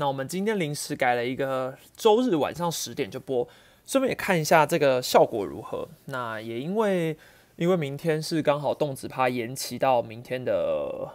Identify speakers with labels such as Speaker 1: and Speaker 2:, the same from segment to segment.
Speaker 1: 那我们今天临时改了一个周日晚上十点就播，顺便也看一下这个效果如何。那也因为因为明天是刚好动子趴延期到明天的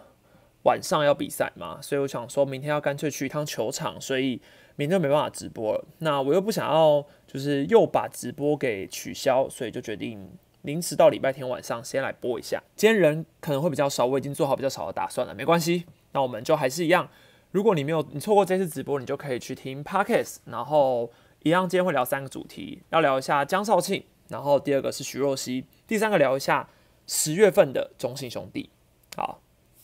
Speaker 1: 晚上要比赛嘛，所以我想说明天要干脆去一趟球场，所以明天没办法直播了。那我又不想要就是又把直播给取消，所以就决定临时到礼拜天晚上先来播一下。今天人可能会比较少，我已经做好比较少的打算了，没关系。那我们就还是一样。如果你没有你错过这次直播，你就可以去听 podcast，然后一样今天会聊三个主题，要聊一下江少庆，然后第二个是徐若曦，第三个聊一下十月份的中信兄弟。好，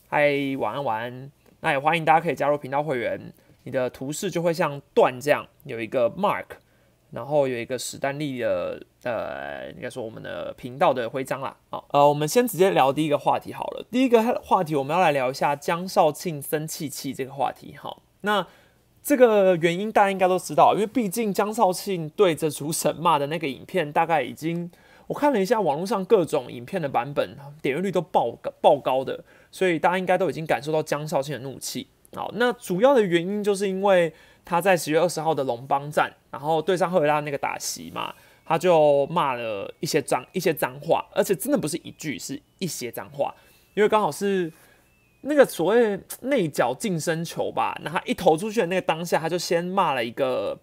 Speaker 1: 嗨，晚安晚安，那也欢迎大家可以加入频道会员，你的图示就会像段这样有一个 mark。然后有一个史丹利的，呃，应该说我们的频道的徽章啦。好，呃，我们先直接聊第一个话题好了。第一个话题我们要来聊一下江少庆生气气这个话题。好，那这个原因大家应该都知道，因为毕竟江少庆对着主审骂的那个影片，大概已经我看了一下网络上各种影片的版本，点阅率都爆爆高的，所以大家应该都已经感受到江少庆的怒气。好，那主要的原因就是因为。他在十月二十号的龙邦站，然后对上赫拉那个打席嘛，他就骂了一些脏一些脏话，而且真的不是一句，是一些脏话，因为刚好是那个所谓内角近身球吧，那他一投出去的那个当下，他就先骂了一个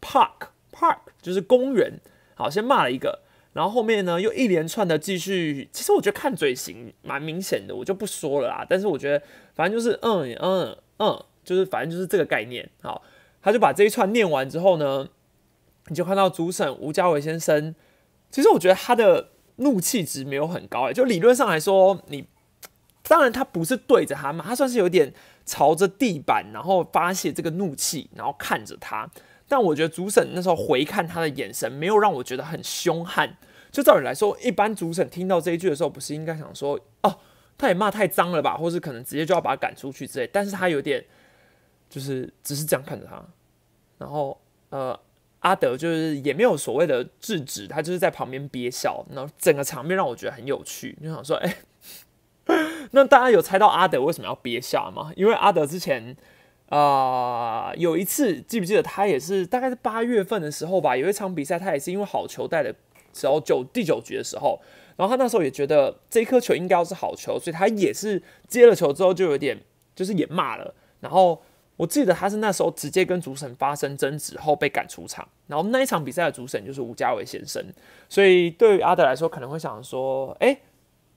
Speaker 1: park park，就是公园，好，先骂了一个，然后后面呢又一连串的继续，其实我觉得看嘴型蛮明显的，我就不说了啦，但是我觉得反正就是嗯嗯嗯。就是反正就是这个概念，好，他就把这一串念完之后呢，你就看到主审吴家伟先生，其实我觉得他的怒气值没有很高，哎，就理论上来说，你当然他不是对着他嘛，他算是有点朝着地板，然后发泄这个怒气，然后看着他，但我觉得主审那时候回看他的眼神，没有让我觉得很凶悍。就照理来说，一般主审听到这一句的时候，不是应该想说，哦，他也骂太脏了吧，或是可能直接就要把他赶出去之类，但是他有点。就是只是这样看着他，然后呃，阿德就是也没有所谓的制止，他就是在旁边憋笑，然后整个场面让我觉得很有趣。就想说，哎，那大家有猜到阿德为什么要憋笑吗？因为阿德之前啊有一次记不记得他也是大概是八月份的时候吧，有一场比赛他也是因为好球带的时候九第九局的时候，然后他那时候也觉得这颗球应该要是好球，所以他也是接了球之后就有点就是也骂了，然后。我记得他是那时候直接跟主审发生争执后被赶出场，然后那一场比赛的主审就是吴家伟先生，所以对于阿德来说可能会想说，哎，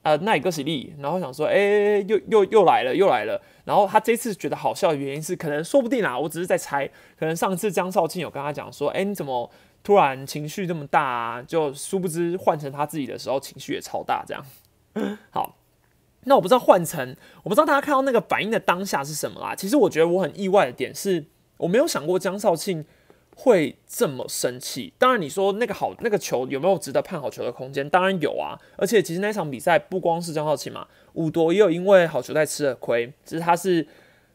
Speaker 1: 呃，那一个实力，然后想说，哎，又又又来了，又来了，然后他这次觉得好笑的原因是，可能说不定啊，我只是在猜，可能上次江少庆有跟他讲说，哎，你怎么突然情绪这么大啊？就殊不知换成他自己的时候情绪也超大，这样，好。那我不知道换成，我不知道大家看到那个反应的当下是什么啦。其实我觉得我很意外的点是，我没有想过江少庆会这么生气。当然，你说那个好那个球有没有值得判好球的空间？当然有啊。而且其实那场比赛不光是江少庆嘛，五夺也有因为好球带吃了亏，只是他是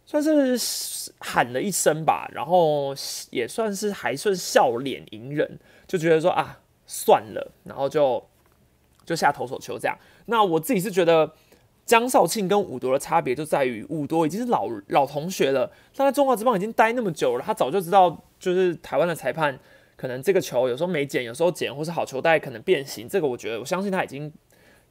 Speaker 1: 算是喊了一声吧，然后也算是还算笑脸迎人，就觉得说啊算了，然后就就下投手球这样。那我自己是觉得。江少庆跟武夺的差别就在于，武夺已经是老老同学了，他在中华之邦已经待那么久了，他早就知道，就是台湾的裁判可能这个球有时候没捡，有时候捡，或是好球带可能变形，这个我觉得我相信他已经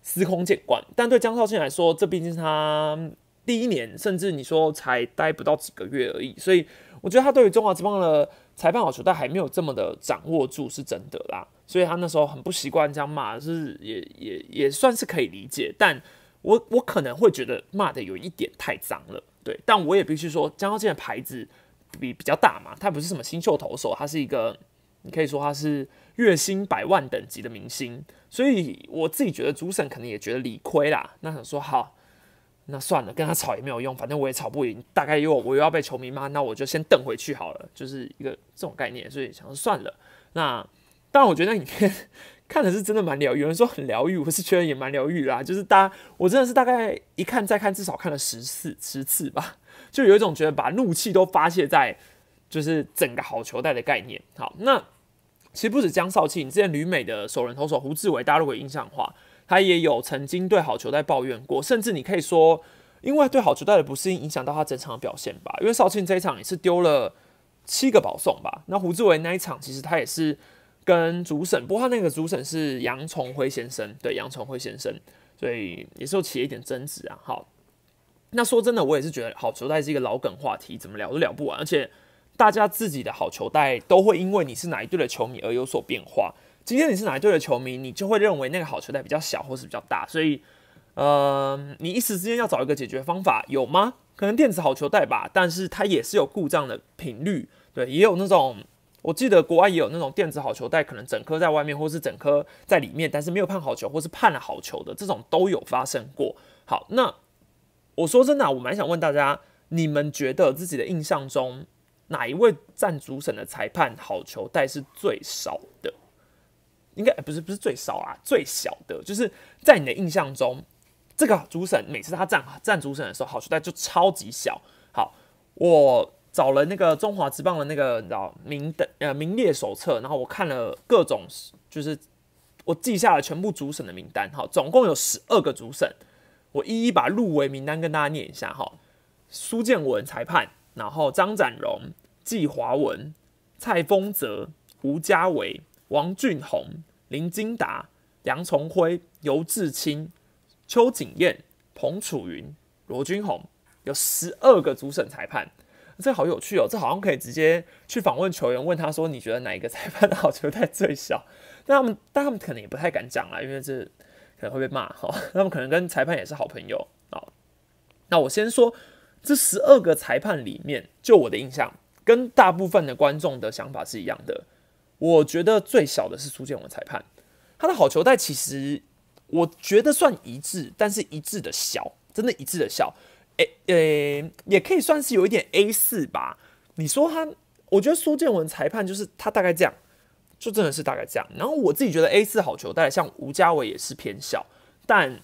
Speaker 1: 司空见惯。但对江少庆来说，这毕竟是他第一年，甚至你说才待不到几个月而已，所以我觉得他对于中华之邦的裁判好球带还没有这么的掌握住，是真的啦。所以他那时候很不习惯这样骂，是也也也算是可以理解，但。我我可能会觉得骂的有一点太脏了，对，但我也必须说，江浩健的牌子比比较大嘛，他不是什么新秀投手，他是一个，你可以说他是月薪百万等级的明星，所以我自己觉得主审可能也觉得理亏啦，那想说好，那算了，跟他吵也没有用，反正我也吵不赢，大概又我又要被球迷骂，那我就先瞪回去好了，就是一个这种概念，所以想说算了，那但我觉得影片。看的是真的蛮疗愈，有人说很疗愈，我是觉得也蛮疗愈啦。就是大家，我真的是大概一看再看，至少看了十次十次吧，就有一种觉得把怒气都发泄在就是整个好球带的概念。好，那其实不止江少庆，之前旅美的首人投手胡志伟，大家如果印象的话，他也有曾经对好球带抱怨过，甚至你可以说因为对好球带的不适应影响到他整场的表现吧。因为少庆这一场也是丢了七个保送吧。那胡志伟那一场其实他也是跟主审，不过他那个主审是杨崇辉先生，对杨崇辉先生，所以也是有起了一点争执啊。好，那说真的，我也是觉得好球带是一个老梗话题，怎么聊都聊不完，而且大家自己的好球带都会因为你是哪一队的球迷而有所变化。今天你是哪一队的球迷，你就会认为那个好球带比较小或是比较大，所以。呃，你一时之间要找一个解决方法有吗？可能电子好球带吧，但是它也是有故障的频率，对，也有那种，我记得国外也有那种电子好球带，可能整颗在外面，或是整颗在里面，但是没有判好球，或是判了好球的，这种都有发生过。好，那我说真的，我蛮想问大家，你们觉得自己的印象中，哪一位占主审的裁判好球带是最少的？应该不是，不是最少啊，最小的，就是在你的印象中。这个主审每次他站站主审的时候，好球带就超级小。好，我找了那个中华职棒的那个你知道名的呃名列手册，然后我看了各种，就是我记下了全部主审的名单。好，总共有十二个主审，我一一把入围名单跟大家念一下。哈，苏建文裁判，然后张展荣、季华文、蔡丰泽、吴家伟、王俊宏、林金达、杨崇辉、尤志清。邱景燕、彭楚云、罗君宏，有十二个主审裁判，这好有趣哦！这好像可以直接去访问球员，问他说：“你觉得哪一个裁判的好球带最小？”那他们，但他们可能也不太敢讲啦，因为这可能会被骂哈。他们可能跟裁判也是好朋友啊。那我先说，这十二个裁判里面，就我的印象，跟大部分的观众的想法是一样的。我觉得最小的是苏建文裁判，他的好球带其实。我觉得算一致，但是一致的小，真的一致的小，诶诶，也可以算是有一点 A 四吧。你说他，我觉得苏建文裁判就是他大概这样，就真的是大概这样。然后我自己觉得 A 四好球带，像吴家伟也是偏小，但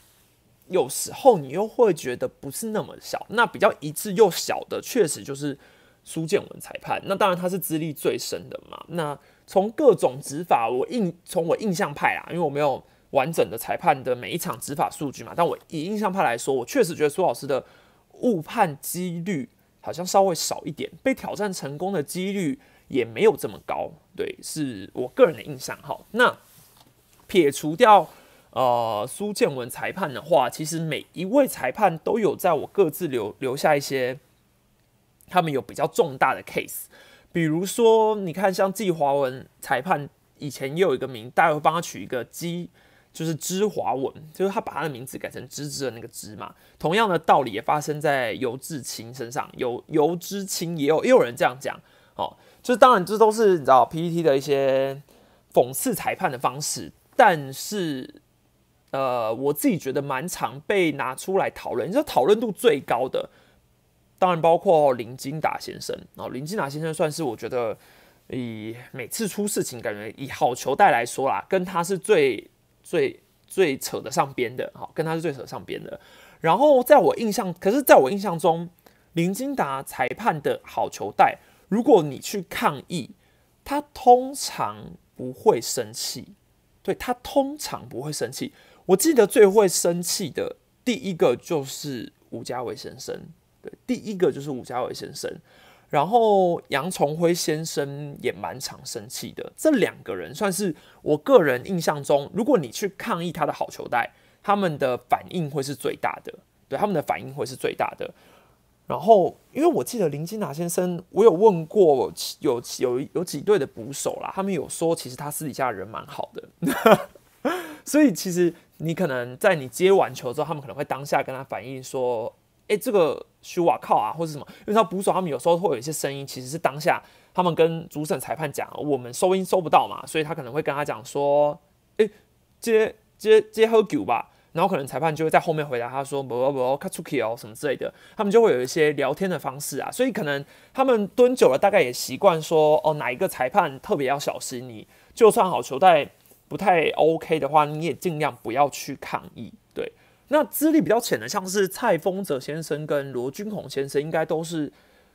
Speaker 1: 有时候你又会觉得不是那么小。那比较一致又小的，确实就是苏建文裁判。那当然他是资历最深的嘛。那从各种执法，我印从我印象派啊，因为我没有。完整的裁判的每一场执法数据嘛，但我以印象派来说，我确实觉得苏老师的误判几率好像稍微少一点，被挑战成功的几率也没有这么高。对，是我个人的印象。好，那撇除掉呃苏建文裁判的话，其实每一位裁判都有在我各自留留下一些他们有比较重大的 case，比如说你看像季华文裁判以前也有一个名，大家会帮他取一个基。就是芝华文，就是他把他的名字改成芝芝的那个芝嘛。同样的道理也发生在尤志清身上，有尤之清也有也有人这样讲哦。就是当然这都是你知道 PPT 的一些讽刺裁判的方式，但是呃，我自己觉得蛮常被拿出来讨论。你知道讨论度最高的，当然包括林金达先生哦。林金达先生算是我觉得以每次出事情，感觉以好球带来说啦，跟他是最。最最扯得上边的，好，跟他是最扯上边的。然后在我印象，可是在我印象中，林金达裁判的好球带，如果你去抗议，他通常不会生气。对他通常不会生气。我记得最会生气的第一个就是吴家伟先生，对，第一个就是吴家伟先生。然后杨崇辉先生也蛮常生气的，这两个人算是我个人印象中，如果你去抗议他的好球带，他们的反应会是最大的，对他们的反应会是最大的。然后，因为我记得林金达先生，我有问过有有有几队的捕手啦，他们有说其实他私底下人蛮好的，所以其实你可能在你接完球之后，他们可能会当下跟他反映说。哎，这个虚瓦靠啊，或者什么？因为他捕手，他们有时候会有一些声音，其实是当下他们跟主审裁判讲，我们收音收不到嘛，所以他可能会跟他讲说，哎，接接接喝酒吧，然后可能裁判就会在后面回答他说，不不不，卡出去哦，什么之类的，他们就会有一些聊天的方式啊，所以可能他们蹲久了，大概也习惯说，哦，哪一个裁判特别要小心，你就算好球带不太 OK 的话，你也尽量不要去抗议，那资历比较浅的，像是蔡丰泽先生跟罗君宏先生，应该都是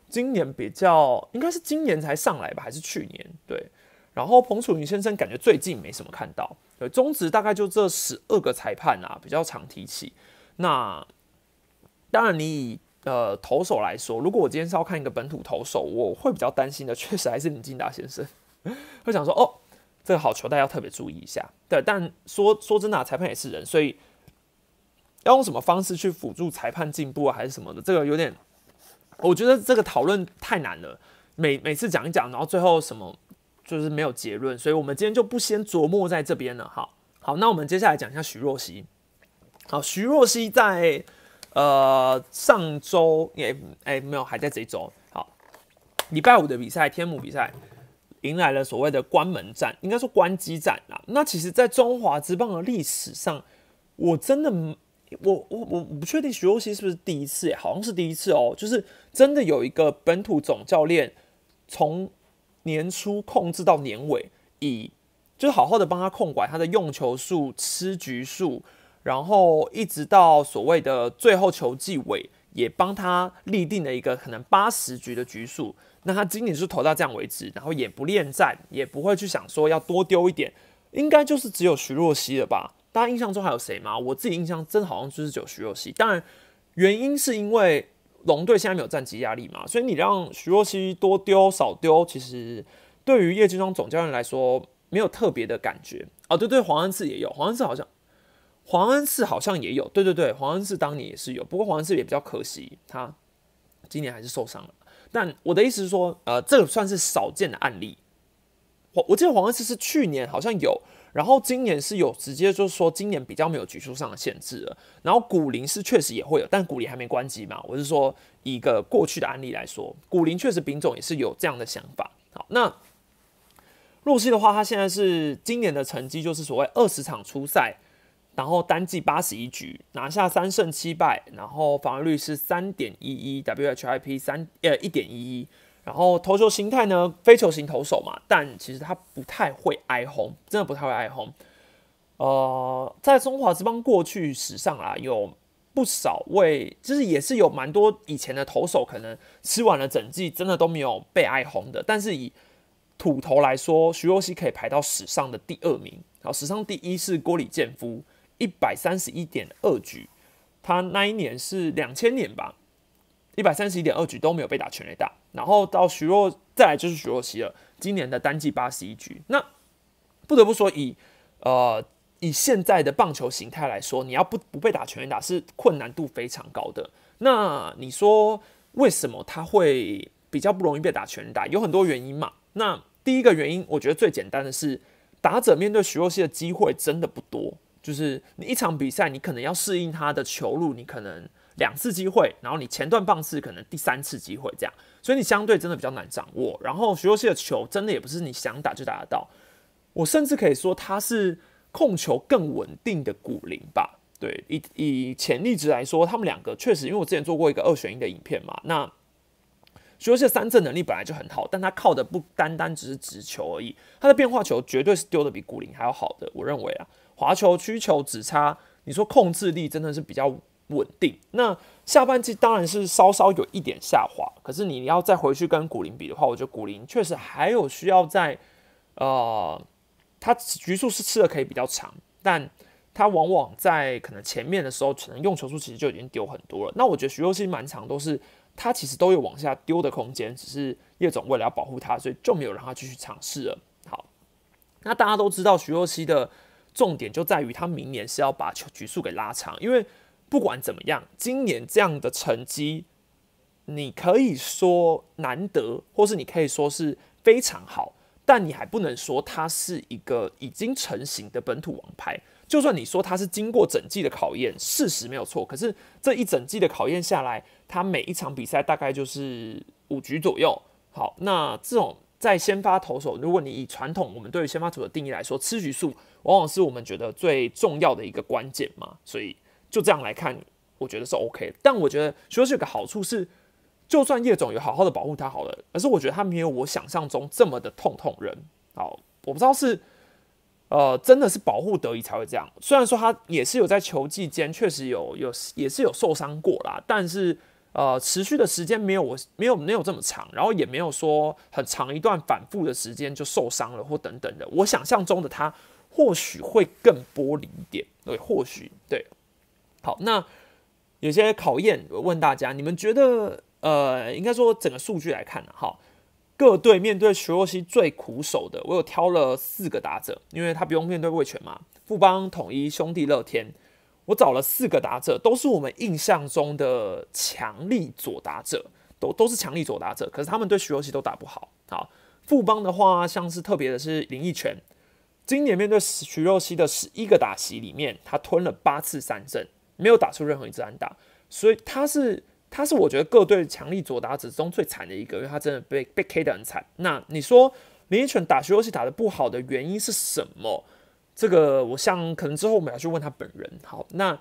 Speaker 1: 今年比较，应该是今年才上来吧，还是去年？对。然后彭楚云先生感觉最近没什么看到。对，中职大概就这十二个裁判啊，比较常提起。那当然，你以呃投手来说，如果我今天是要看一个本土投手，我会比较担心的，确实还是林金达先生，会想说哦，这个好球，大家要特别注意一下。对，但说说真的，裁判也是人，所以要用什么方式去辅助裁判进步啊，还是什么的，这个有点，我觉得这个讨论太难了。每每次讲一讲，然后最后什么就是没有结论，所以我们今天就不先琢磨在这边了。好，好，那我们接下来讲一下徐若曦。好，徐若曦在呃上周也哎没有，还在这一周。好，礼拜五的比赛，天母比赛迎来了所谓的关门战，应该说关机战啦。那其实，在中华之棒的历史上，我真的我我我不确定徐若曦是不是第一次，好像是第一次哦，就是真的有一个本土总教练。从年初控制到年尾，以就好好的帮他控管他的用球数、吃局数，然后一直到所谓的最后球季尾，也帮他立定了一个可能八十局的局数。那他今年是投到这样为止，然后也不恋战，也不会去想说要多丢一点，应该就是只有徐若曦了吧？大家印象中还有谁吗？我自己印象真的好像就是只有徐若曦。当然，原因是因为。龙队现在没有战绩压力嘛，所以你让徐若曦多丢少丢，其实对于叶金双总教练来说没有特别的感觉哦。对对，黄恩赐也有，黄恩赐好像黄恩赐好像也有，对对对，黄恩赐当年也是有，不过黄恩赐也比较可惜，他今年还是受伤了。但我的意思是说，呃，这个算是少见的案例。我我记得黄恩赐是去年好像有。然后今年是有直接就是说今年比较没有局数上的限制了，然后古林是确实也会有，但古林还没关机嘛。我是说一个过去的案例来说，古林确实丙种也是有这样的想法。好，那洛西的话，他现在是今年的成绩就是所谓二十场初赛，然后单季八十一局拿下三胜七败，然后防御率是三点一一，WHIP 三呃一点一一。然后投球形态呢，非球型投手嘛，但其实他不太会挨轰，真的不太会挨轰。呃，在中华之邦过去史上啊，有不少位，就是也是有蛮多以前的投手，可能吃完了整季，真的都没有被挨轰的。但是以土头来说，徐若曦可以排到史上的第二名。好，史上第一是郭李建夫，一百三十一点二局，他那一年是两千年吧。一百三十一点二局都没有被打全垒打，然后到徐若再来就是徐若曦了，今年的单季八十一局。那不得不说，以呃以现在的棒球形态来说，你要不不被打全垒打是困难度非常高的。那你说为什么他会比较不容易被打全垒打？有很多原因嘛。那第一个原因，我觉得最简单的是，打者面对徐若曦的机会真的不多，就是你一场比赛，你可能要适应他的球路，你可能。两次机会，然后你前段棒次可能第三次机会这样，所以你相对真的比较难掌握。然后徐若曦的球真的也不是你想打就打得到，我甚至可以说他是控球更稳定的古灵吧。对，以以潜力值来说，他们两个确实，因为我之前做过一个二选一的影片嘛。那徐若曦的三振能力本来就很好，但他靠的不单单只是直球而已，他的变化球绝对是丢的比古灵还要好的。我认为啊，滑球、曲球只差，你说控制力真的是比较。稳定。那下半季当然是稍稍有一点下滑，可是你要再回去跟古林比的话，我觉得古林确实还有需要在，呃，他局数是吃的可以比较长，但他往往在可能前面的时候，可能用球数其实就已经丢很多了。那我觉得徐若曦蛮长，都是他其实都有往下丢的空间，只是叶总为了要保护他，所以就没有让他继续尝试了。好，那大家都知道徐若曦的重点就在于他明年是要把球局数给拉长，因为。不管怎么样，今年这样的成绩，你可以说难得，或是你可以说是非常好，但你还不能说他是一个已经成型的本土王牌。就算你说他是经过整季的考验，事实没有错。可是这一整季的考验下来，他每一场比赛大概就是五局左右。好，那这种在先发投手，如果你以传统我们对于先发投的定义来说，吃局数往往是我们觉得最重要的一个关键嘛，所以。就这样来看，我觉得是 OK。但我觉得徐若曦有个好处是，就算叶总有好好的保护他好了，可是我觉得他没有我想象中这么的痛痛人。好，我不知道是呃真的是保护得宜才会这样。虽然说他也是有在球季间确实有有也是有受伤过啦，但是呃持续的时间没有我没有没有这么长，然后也没有说很长一段反复的时间就受伤了或等等的。我想象中的他或许会更玻璃一点，对，或许对。好，那有些考验，问大家，你们觉得，呃，应该说整个数据来看呢，哈，各队面对徐若曦最苦手的，我有挑了四个打者，因为他不用面对魏权嘛，富邦、统一、兄弟、乐天，我找了四个打者，都是我们印象中的强力左打者，都都是强力左打者，可是他们对徐若曦都打不好。好，富邦的话，像是特别的是林奕泉，今年面对徐若曦的十一个打席里面，他吞了八次三振。没有打出任何一支安打，所以他是他是我觉得各队强力左打者中最惨的一个，因为他真的被被 K 的很惨。那你说林依晨打徐若曦打的不好的原因是什么？这个我想可能之后我们要去问他本人。好，那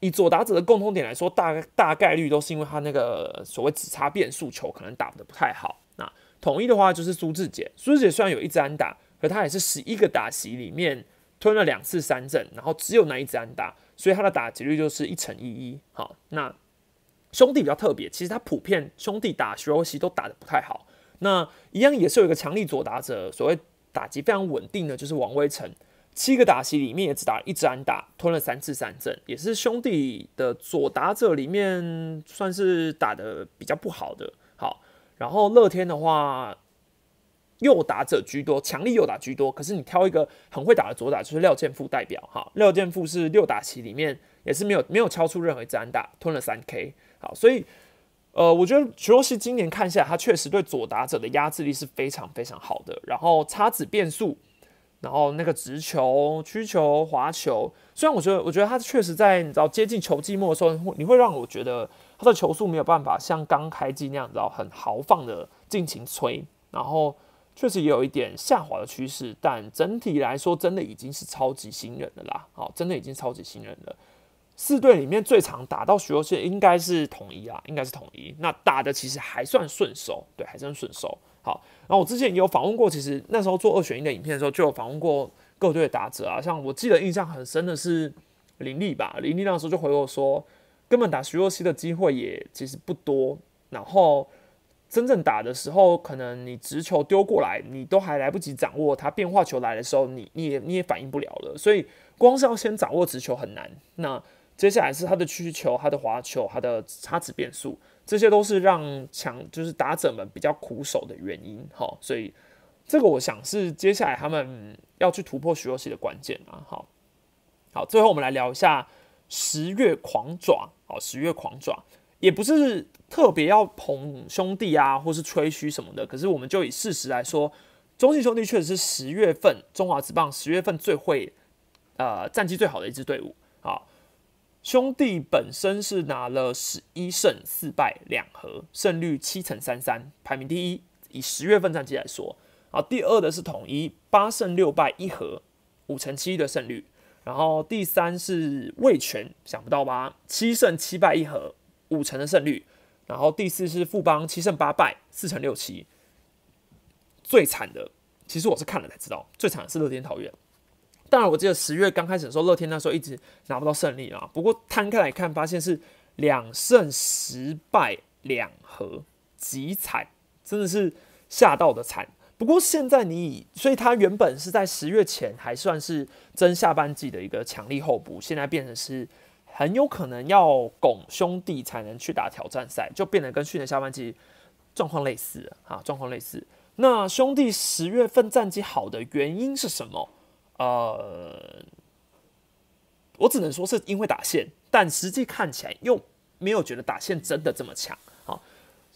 Speaker 1: 以左打者的共通点来说，大大概率都是因为他那个所谓只差变速球可能打的不太好。那统一的话就是苏志杰，苏志杰虽然有一支安打，可他也是十一个打席里面吞了两次三振，然后只有那一支安打。所以他的打击率就是一乘一一。好，那兄弟比较特别，其实他普遍兄弟打徐若曦都打的不太好。那一样也是有一个强力左打者，所谓打击非常稳定的，就是王威成，七个打席里面也只打了一支安打，吞了三次三振，也是兄弟的左打者里面算是打的比较不好的。好，然后乐天的话。右打者居多，强力右打居多。可是你挑一个很会打的左打，就是廖健富代表哈。廖健富是六打席里面也是没有没有敲出任何一支安打，吞了三 K。好，所以呃，我觉得徐若曦今年看下来，他确实对左打者的压制力是非常非常好的。然后叉子变速，然后那个直球、曲球、滑球，虽然我觉得我觉得他确实在你知道接近球季末的时候，你会让我觉得他的球速没有办法像刚开季那样，子很豪放的尽情吹，然后。确实也有一点下滑的趋势，但整体来说，真的已经是超级新人了啦。好，真的已经超级新人了。四队里面最常打到徐若曦，应该是统一啊，应该是统一。那打的其实还算顺手，对，还算顺手。好，然后我之前也有访问过，其实那时候做二选一的影片的时候，就有访问过各队的打者啊。像我记得印象很深的是林立吧，林立那时候就回我说，根本打徐若曦的机会也其实不多，然后。真正打的时候，可能你直球丢过来，你都还来不及掌握它。变化球来的时候，你你也你也反应不了了。所以，光是要先掌握直球很难。那接下来是他的曲球、他的滑球、他的差值变速，这些都是让强就是打者们比较苦手的原因。好，所以这个我想是接下来他们要去突破徐若曦的关键啊。好，好，最后我们来聊一下十月狂爪。好，十月狂爪也不是。特别要捧兄弟啊，或是吹嘘什么的，可是我们就以事实来说，中信兄弟确实是十月份中华职棒十月份最会，呃，战绩最好的一支队伍啊。兄弟本身是拿了十一胜四败两和，胜率七成三三，排名第一。以十月份战绩来说，啊，第二的是统一八胜六败一和，五成七的胜率。然后第三是味全，想不到吧？七胜七败一和，五成的胜率。然后第四是富邦七胜八败四成六七，最惨的其实我是看了才知道，最惨的是乐天桃园。当然我记得十月刚开始的时候，乐天那时候一直拿不到胜利啊。不过摊开来看，发现是两胜十败两和，极惨，真的是吓到的惨。不过现在你以，所以他原本是在十月前还算是真下半季的一个强力候补，现在变成是。很有可能要拱兄弟才能去打挑战赛，就变得跟去年下半季状况类似啊，状况类似。那兄弟十月份战绩好的原因是什么？呃，我只能说是因为打线，但实际看起来又没有觉得打线真的这么强啊。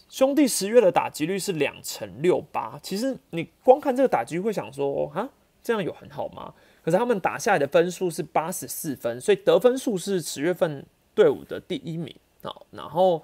Speaker 1: 兄弟十月的打击率是两成六八，其实你光看这个打击会想说啊，这样有很好吗？可是他们打下来的分数是八十四分，所以得分数是十月份队伍的第一名啊。然后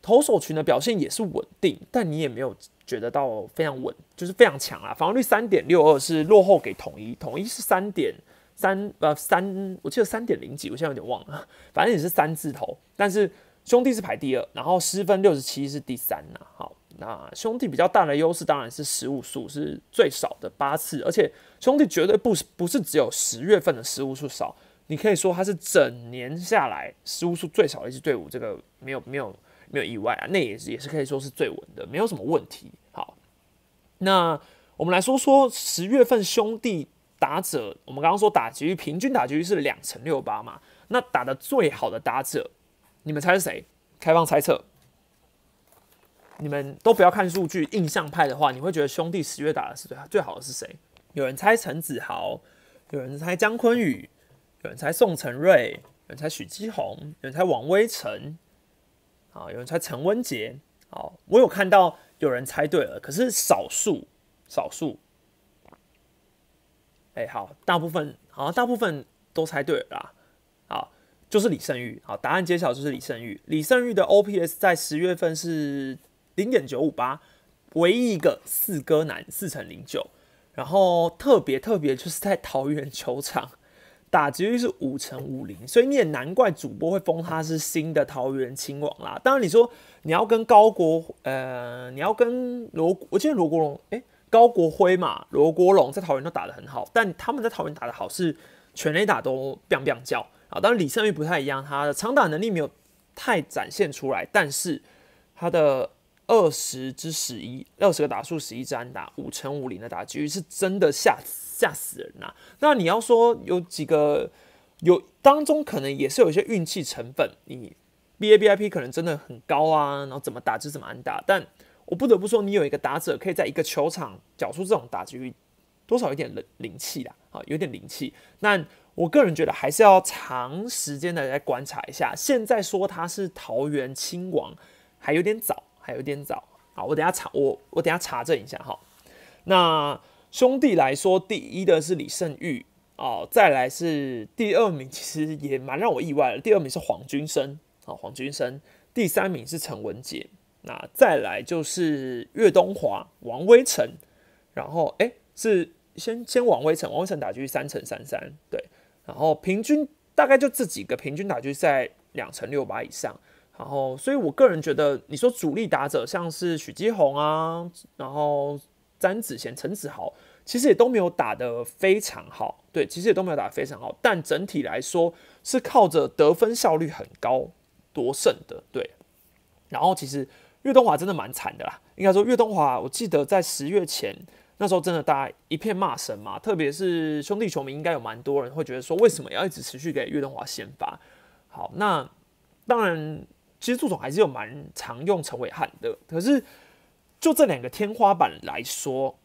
Speaker 1: 投手群的表现也是稳定，但你也没有觉得到非常稳，就是非常强啊。防御率三点六二是落后给统一，统一是三点三呃三，我记得三点零几，我现在有点忘了，反正也是三字头。但是兄弟是排第二，然后失分六十七是第三呐。好。那兄弟比较大的优势当然是失误数是最少的八次，而且兄弟绝对不是不是只有十月份的失误数少，你可以说他是整年下来失误数最少的一支队伍，这个没有没有没有意外啊，那也是也是可以说是最稳的，没有什么问题。好，那我们来说说十月份兄弟打者，我们刚刚说打击率平均打击率是两成六八嘛，那打的最好的打者你们猜是谁？开放猜测。你们都不要看数据，印象派的话，你会觉得兄弟十月打的是最最好的是谁？有人猜陈子豪，有人猜姜昆宇，有人猜宋承瑞，有人猜许基宏，有人猜王威成，啊，有人猜陈文杰。好，我有看到有人猜对了，可是少数，少数。哎，好，大部分好像大部分都猜对了啦。好，就是李胜玉。好，答案揭晓就是李胜玉。李胜玉的 OPS 在十月份是零点九五八，唯一一个四哥男四乘零九。然后特别特别就是在桃园球场打击率是五乘五零，所以你也难怪主播会封他是新的桃园亲王啦。当然你说你要跟高国呃，你要跟罗，我记得罗国荣哎。高国辉嘛，罗国荣在桃园都打得很好，但他们在桃园打得好是全垒打都 biang biang 叫啊。当然李胜玉不太一样，他的长打能力没有太展现出来，但是他的二十之十一，二十个打数十一支安打，五乘五零的打击率是真的吓吓死人呐。那你要说有几个有当中可能也是有一些运气成分，你 B A B I P 可能真的很高啊，然后怎么打就怎么安打，但。我不得不说，你有一个打者可以在一个球场缴出这种打击率，多少有点灵灵气啦，啊，有点灵气。那我个人觉得还是要长时间的来观察一下。现在说他是桃园亲王，还有点早，还有点早。好，我等下查，我我等下查证一下哈。那兄弟来说，第一的是李胜玉哦，再来是第二名，其实也蛮让我意外的。第二名是黄君生，啊，黄君生。第三名是陈文杰。那再来就是岳东华、王威成，然后哎，是先先王威成，王威成打局三乘三三，对，然后平均大概就这几个，平均打局在两乘六八以上，然后所以我个人觉得，你说主力打者像是许基宏啊，然后詹子贤、陈子豪，其实也都没有打得非常好，对，其实也都没有打得非常好，但整体来说是靠着得分效率很高夺胜的，对，然后其实。岳东华真的蛮惨的啦，应该说岳东华，我记得在十月前那时候，真的大家一片骂声嘛，特别是兄弟球迷，应该有蛮多人会觉得说，为什么要一直持续给岳东华先发？好，那当然，其实祝总还是有蛮常用陈伟汉的，可是就这两个天花板来说，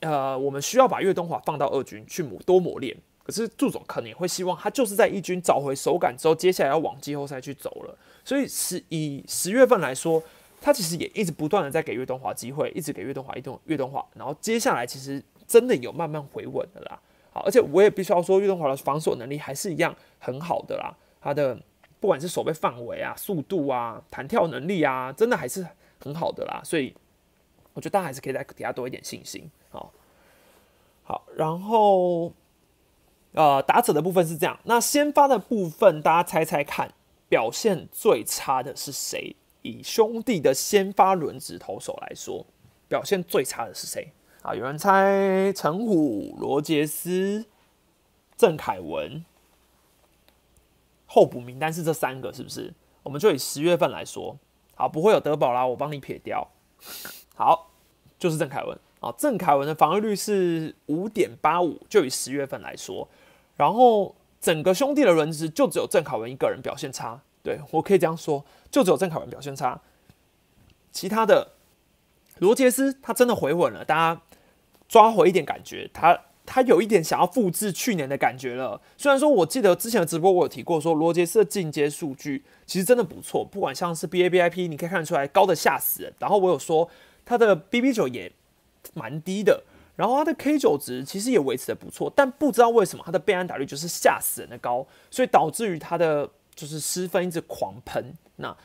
Speaker 1: 呃，我们需要把岳东华放到二军去磨多磨练。可是祝总可能会希望他就是在一军找回手感之后，接下来要往季后赛去走了。所以十以十月份来说，他其实也一直不断的在给岳东华机会，一直给岳东华一动岳东华。然后接下来其实真的有慢慢回稳的啦。好，而且我也必须要说，岳东华的防守能力还是一样很好的啦。他的不管是手背范围啊、速度啊、弹跳能力啊，真的还是很好的啦。所以我觉得大家还是可以在底下多一点信心。好，好，然后。呃，打者的部分是这样，那先发的部分，大家猜猜看，表现最差的是谁？以兄弟的先发轮值投手来说，表现最差的是谁？啊，有人猜陈虎、罗杰斯、郑凯文，候补名单是这三个，是不是？我们就以十月份来说，好，不会有德保啦，我帮你撇掉。好，就是郑凯文。啊，郑凯文的防御率是五点八五，就以十月份来说，然后整个兄弟的轮值就只有郑凯文一个人表现差，对我可以这样说，就只有郑凯文表现差，其他的罗杰斯他真的回稳了，大家抓回一点感觉，他他有一点想要复制去年的感觉了。虽然说我记得之前的直播我有提过，说罗杰斯的进阶数据其实真的不错，不管像是 B A B I P，你可以看得出来高的吓死人。然后我有说他的 B B 九也。蛮低的，然后他的 K 九值其实也维持的不错，但不知道为什么他的被安打率就是吓死人的高，所以导致于他的就是失分一直狂喷。那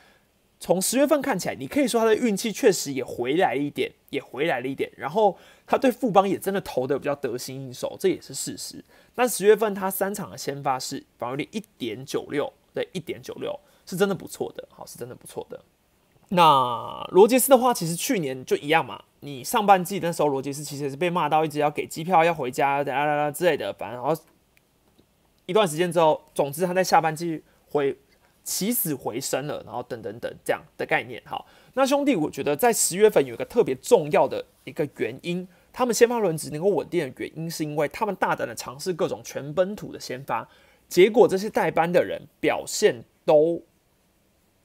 Speaker 1: 从十月份看起来，你可以说他的运气确实也回来一点，也回来了一点。然后他对富邦也真的投的比较得心应手，这也是事实。但十月份他三场的先发是防御率一点九六，对，一点九六是真的不错的，好，是真的不错的。那罗杰斯的话，其实去年就一样嘛。你上半季那时候，罗杰斯其实也是被骂到一直要给机票要回家，啦啦啦之类的。反正然后一段时间之后，总之他在下半季回起死回生了，然后等等等这样的概念。好，那兄弟，我觉得在十月份有一个特别重要的一个原因，他们先发轮值能够稳定的原因，是因为他们大胆的尝试各种全本土的先发，结果这些代班的人表现都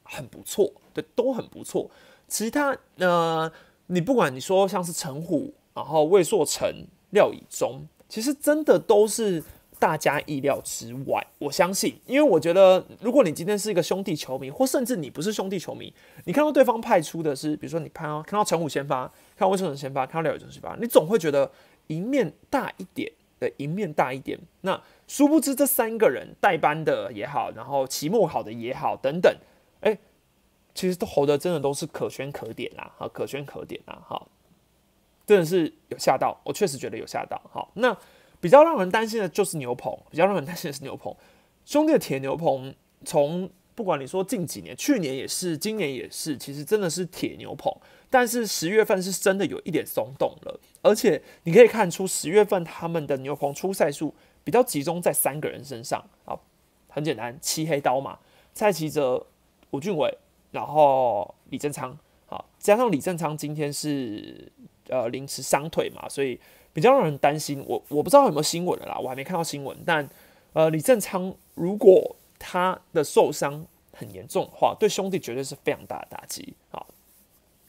Speaker 1: 很不错，对，都很不错。其他呃，你不管你说像是陈虎，然后魏硕成、廖以忠，其实真的都是。大家意料之外，我相信，因为我觉得，如果你今天是一个兄弟球迷，或甚至你不是兄弟球迷，你看到对方派出的是，比如说你看到看到陈虎先发，看到魏顺成先发，看到廖宇中先发，你总会觉得赢面大一点，对，赢面大一点。那殊不知这三个人代班的也好，然后期末考的也好，等等，哎，其实都投的真的都是可圈可点啦，好，可圈可点啦，好，真的是有吓到，我确实觉得有吓到，好，那。比较让人担心的就是牛棚，比较让人担心的是牛棚。兄弟的铁牛棚，从不管你说近几年，去年也是，今年也是，其实真的是铁牛棚。但是十月份是真的有一点松动了，而且你可以看出十月份他们的牛棚出赛数比较集中在三个人身上啊，很简单，漆黑刀嘛，蔡奇哲、吴俊伟，然后李正昌，好，加上李正昌今天是呃临时伤腿嘛，所以。比较让人担心，我我不知道有没有新闻了啦，我还没看到新闻。但呃，李正昌如果他的受伤很严重的话，对兄弟绝对是非常大的打击。好，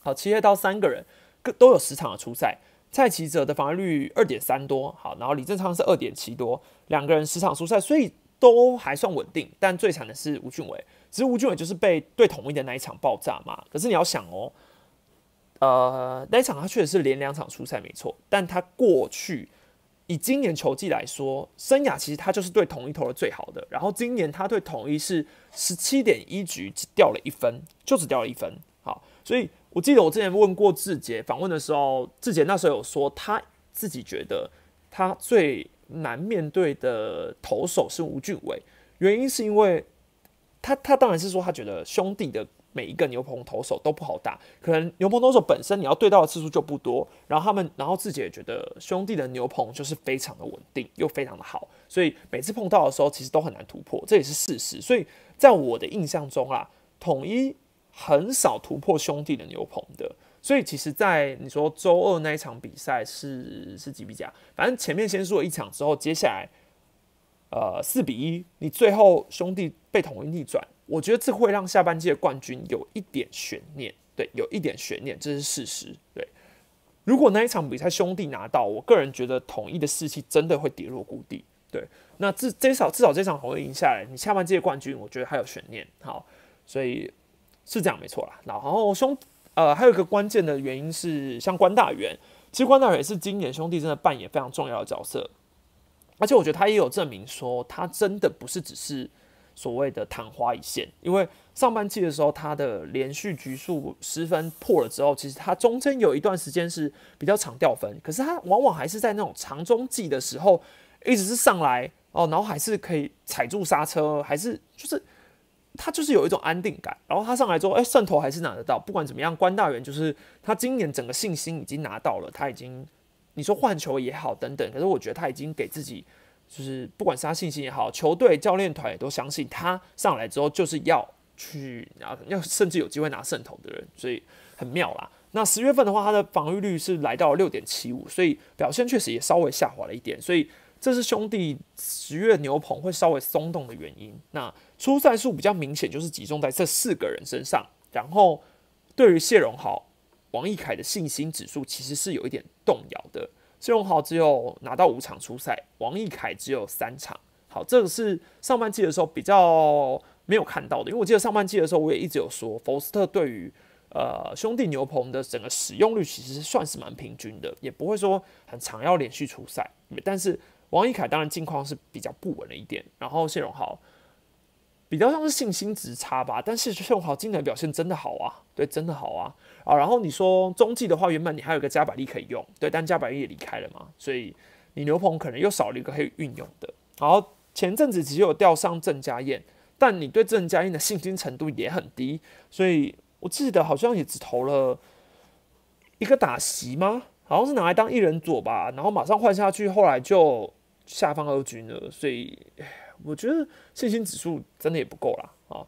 Speaker 1: 好，七月到三个人各都有十场的出赛，蔡奇哲的防御率二点三多，好，然后李正昌是二点七多，两个人十场出赛，所以都还算稳定。但最惨的是吴俊伟，其实吴俊伟就是被对统一的那一场爆炸嘛。可是你要想哦。呃，那一场他确实是连两场出赛没错，但他过去以今年球季来说，生涯其实他就是对统一投的最好的。然后今年他对统一是十七点一局只掉了一分，就只掉了一分。好，所以我记得我之前问过志杰访问的时候，志杰那时候有说他自己觉得他最难面对的投手是吴俊伟，原因是因为他他当然是说他觉得兄弟的。每一个牛棚投手都不好打，可能牛棚投手本身你要对到的次数就不多，然后他们，然后自己也觉得兄弟的牛棚就是非常的稳定又非常的好，所以每次碰到的时候其实都很难突破，这也是事实。所以在我的印象中啊，统一很少突破兄弟的牛棚的。所以其实，在你说周二那一场比赛是是几比几啊？反正前面先输了一场之后，接下来呃四比一，你最后兄弟被统一逆转。我觉得这会让下半季的冠军有一点悬念，对，有一点悬念，这是事实。对，如果那一场比赛兄弟拿到，我个人觉得统一的士气真的会跌落谷底。对，那至至少至少这场红会赢下来，你下半季的冠军，我觉得还有悬念。好，所以是这样没错啦。然后兄，呃，还有一个关键的原因是，像关大元，其实关大元也是今年兄弟真的扮演非常重要的角色，而且我觉得他也有证明说，他真的不是只是。所谓的昙花一现，因为上半季的时候，他的连续局数失分破了之后，其实他中间有一段时间是比较长掉分，可是他往往还是在那种长中季的时候，一直是上来哦，然后还是可以踩住刹车，还是就是他就是有一种安定感，然后他上来之后，哎，胜投还是拿得到，不管怎么样，关大元就是他今年整个信心已经拿到了，他已经你说换球也好等等，可是我觉得他已经给自己。就是不管是他信心也好，球队教练团也都相信他上来之后就是要去啊，要甚至有机会拿胜投的人，所以很妙啦。那十月份的话，他的防御率是来到六点七五，所以表现确实也稍微下滑了一点，所以这是兄弟十月牛棚会稍微松动的原因。那出赛数比较明显，就是集中在这四个人身上。然后对于谢荣豪、王义凯的信心指数其实是有一点动摇的。谢荣豪只有拿到五场初赛，王义凯只有三场。好，这个是上半季的时候比较没有看到的，因为我记得上半季的时候我也一直有说，福斯特对于呃兄弟牛棚的整个使用率其实算是蛮平均的，也不会说很常要连续出赛。但是王义凯当然近况是比较不稳了一点，然后谢荣豪。比较像是信心值差吧，但是谢荣豪今年表现真的好啊，对，真的好啊啊！然后你说中继的话，原本你还有个加百利可以用，对，但加百利也离开了嘛，所以你牛棚可能又少了一个可以运用的。然后前阵子其实有调上郑家燕，但你对郑家燕的信心程度也很低，所以我记得好像也只投了一个打席吗？好像是拿来当一人左吧，然后马上换下去，后来就下放二军了，所以。我觉得信心指数真的也不够啦啊！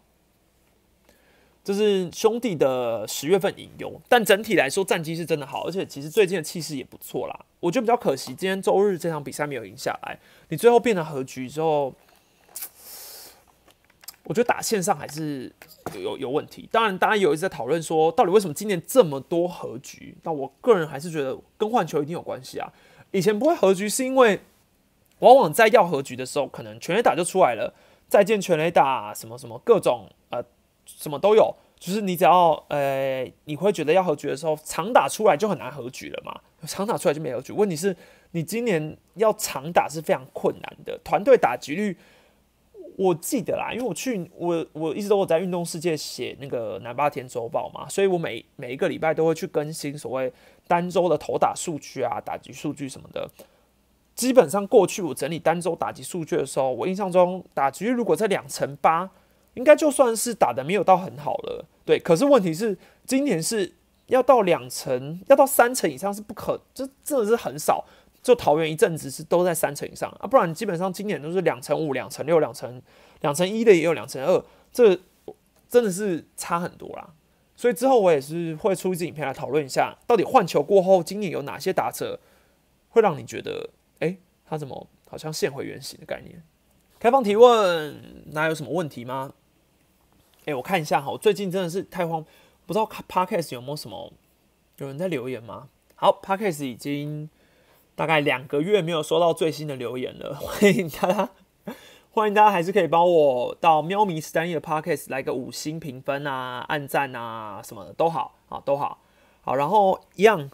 Speaker 1: 这是兄弟的十月份引用，但整体来说战绩是真的好，而且其实最近的气势也不错啦。我觉得比较可惜，今天周日这场比赛没有赢下来，你最后变成和局之后，我我觉得打线上还是有有问题。当然，大家有一直在讨论说，到底为什么今年这么多和局？那我个人还是觉得跟换球一定有关系啊。以前不会和局，是因为往往在要和局的时候，可能全垒打就出来了，再见全垒打，什么什么各种呃什么都有。就是你只要呃，你会觉得要和局的时候，长打出来就很难和局了嘛？长打出来就没和局。问题是，你今年要长打是非常困难的，团队打击率，我记得啦，因为我去我我一直都有在运动世界写那个南八天周报嘛，所以我每每一个礼拜都会去更新所谓单周的投打数据啊、打击数据什么的。基本上过去我整理单周打击数据的时候，我印象中打击如果在两成八。应该就算是打的没有到很好了，对。可是问题是，今年是要到两成，要到三成以上是不可，这真的是很少。就桃园一阵子是都在三成以上啊，不然基本上今年都是两成五、两成六、两成两成一的也有两成二，这真的是差很多啦。所以之后我也是会出一支影片来讨论一下，到底换球过后今年有哪些打折会让你觉得，他怎么好像现回原形的概念？开放提问，那有什么问题吗？哎，我看一下哈，我最近真的是太慌，不知道 Podcast 有没有什么有人在留言吗？好，Podcast 已经大概两个月没有收到最新的留言了，欢迎大家，欢迎大家还是可以帮我到喵咪 stand 的 Podcast 来个五星评分啊、按赞啊什么的都好啊，都好，好，然后一样，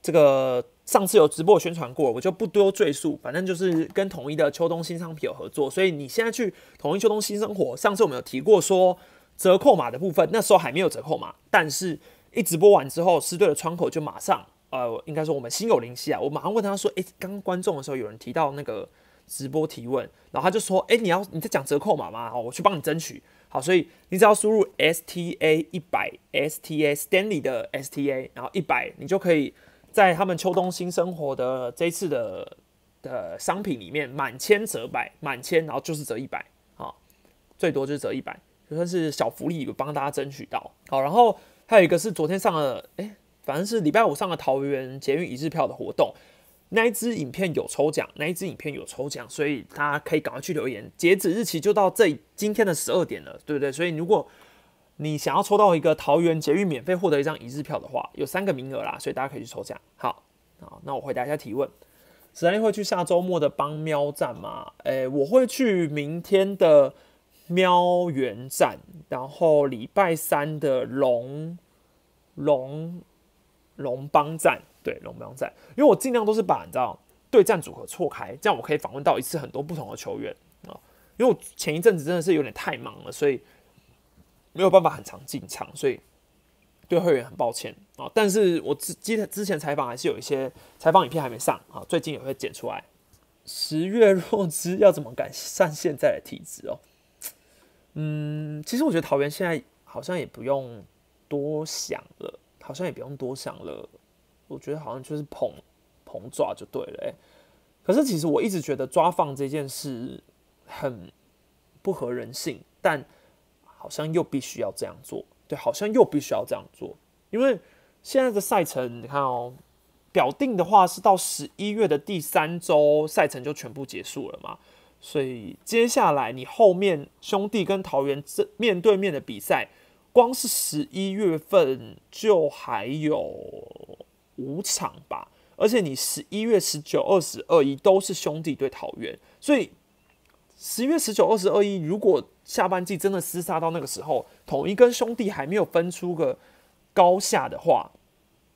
Speaker 1: 这个上次有直播宣传过，我就不多赘述，反正就是跟统一的秋冬新商品有合作，所以你现在去统一秋冬新生活，上次我们有提过说折扣码的部分，那时候还没有折扣码，但是一直播完之后，师队的窗口就马上，呃，应该说我们心有灵犀啊，我马上问他说，诶，刚刚观众的时候有人提到那个直播提问，然后他就说，诶，你要你在讲折扣码吗？好，我去帮你争取，好，所以你只要输入 S T A 一百 S T A Stanley 的 S T A，然后一百，你就可以。在他们秋冬新生活的这次的的商品里面，满千折百，满千然后就是折一百，啊，最多就是折一百，就算是小福利，有帮大家争取到。好，然后还有一个是昨天上了，哎，反正是礼拜五上了桃园捷运一日票的活动，那一支影片有抽奖，那一支影片有抽奖，所以大家可以赶快去留言，截止日期就到这今天的十二点了，对不对？所以如果你想要抽到一个桃园捷运免费获得一张一日票的话，有三个名额啦，所以大家可以去抽奖。好，好，那我回答一下提问。史丹利会去下周末的帮喵站吗？诶，我会去明天的喵园站，然后礼拜三的龙龙龙帮站，对，龙帮站，因为我尽量都是把你知道对战组合错开，这样我可以访问到一次很多不同的球员啊。因为我前一阵子真的是有点太忙了，所以。没有办法很常进场，所以对会员很抱歉啊。但是我之之之前采访还是有一些采访影片还没上啊，最近也会剪出来。十月若知要怎么改善现在的体质哦？嗯，其实我觉得桃园现在好像也不用多想了，好像也不用多想了。我觉得好像就是捧捧抓就对了哎。可是其实我一直觉得抓放这件事很不合人性，但。好像又必须要这样做，对，好像又必须要这样做，因为现在的赛程，你看哦，表定的话是到十一月的第三周，赛程就全部结束了嘛，所以接下来你后面兄弟跟桃园这面对面的比赛，光是十一月份就还有五场吧，而且你十一月十九、二十二一都是兄弟对桃园，所以。十一月十九、二十二一，如果下半季真的厮杀到那个时候，统一跟兄弟还没有分出个高下的话，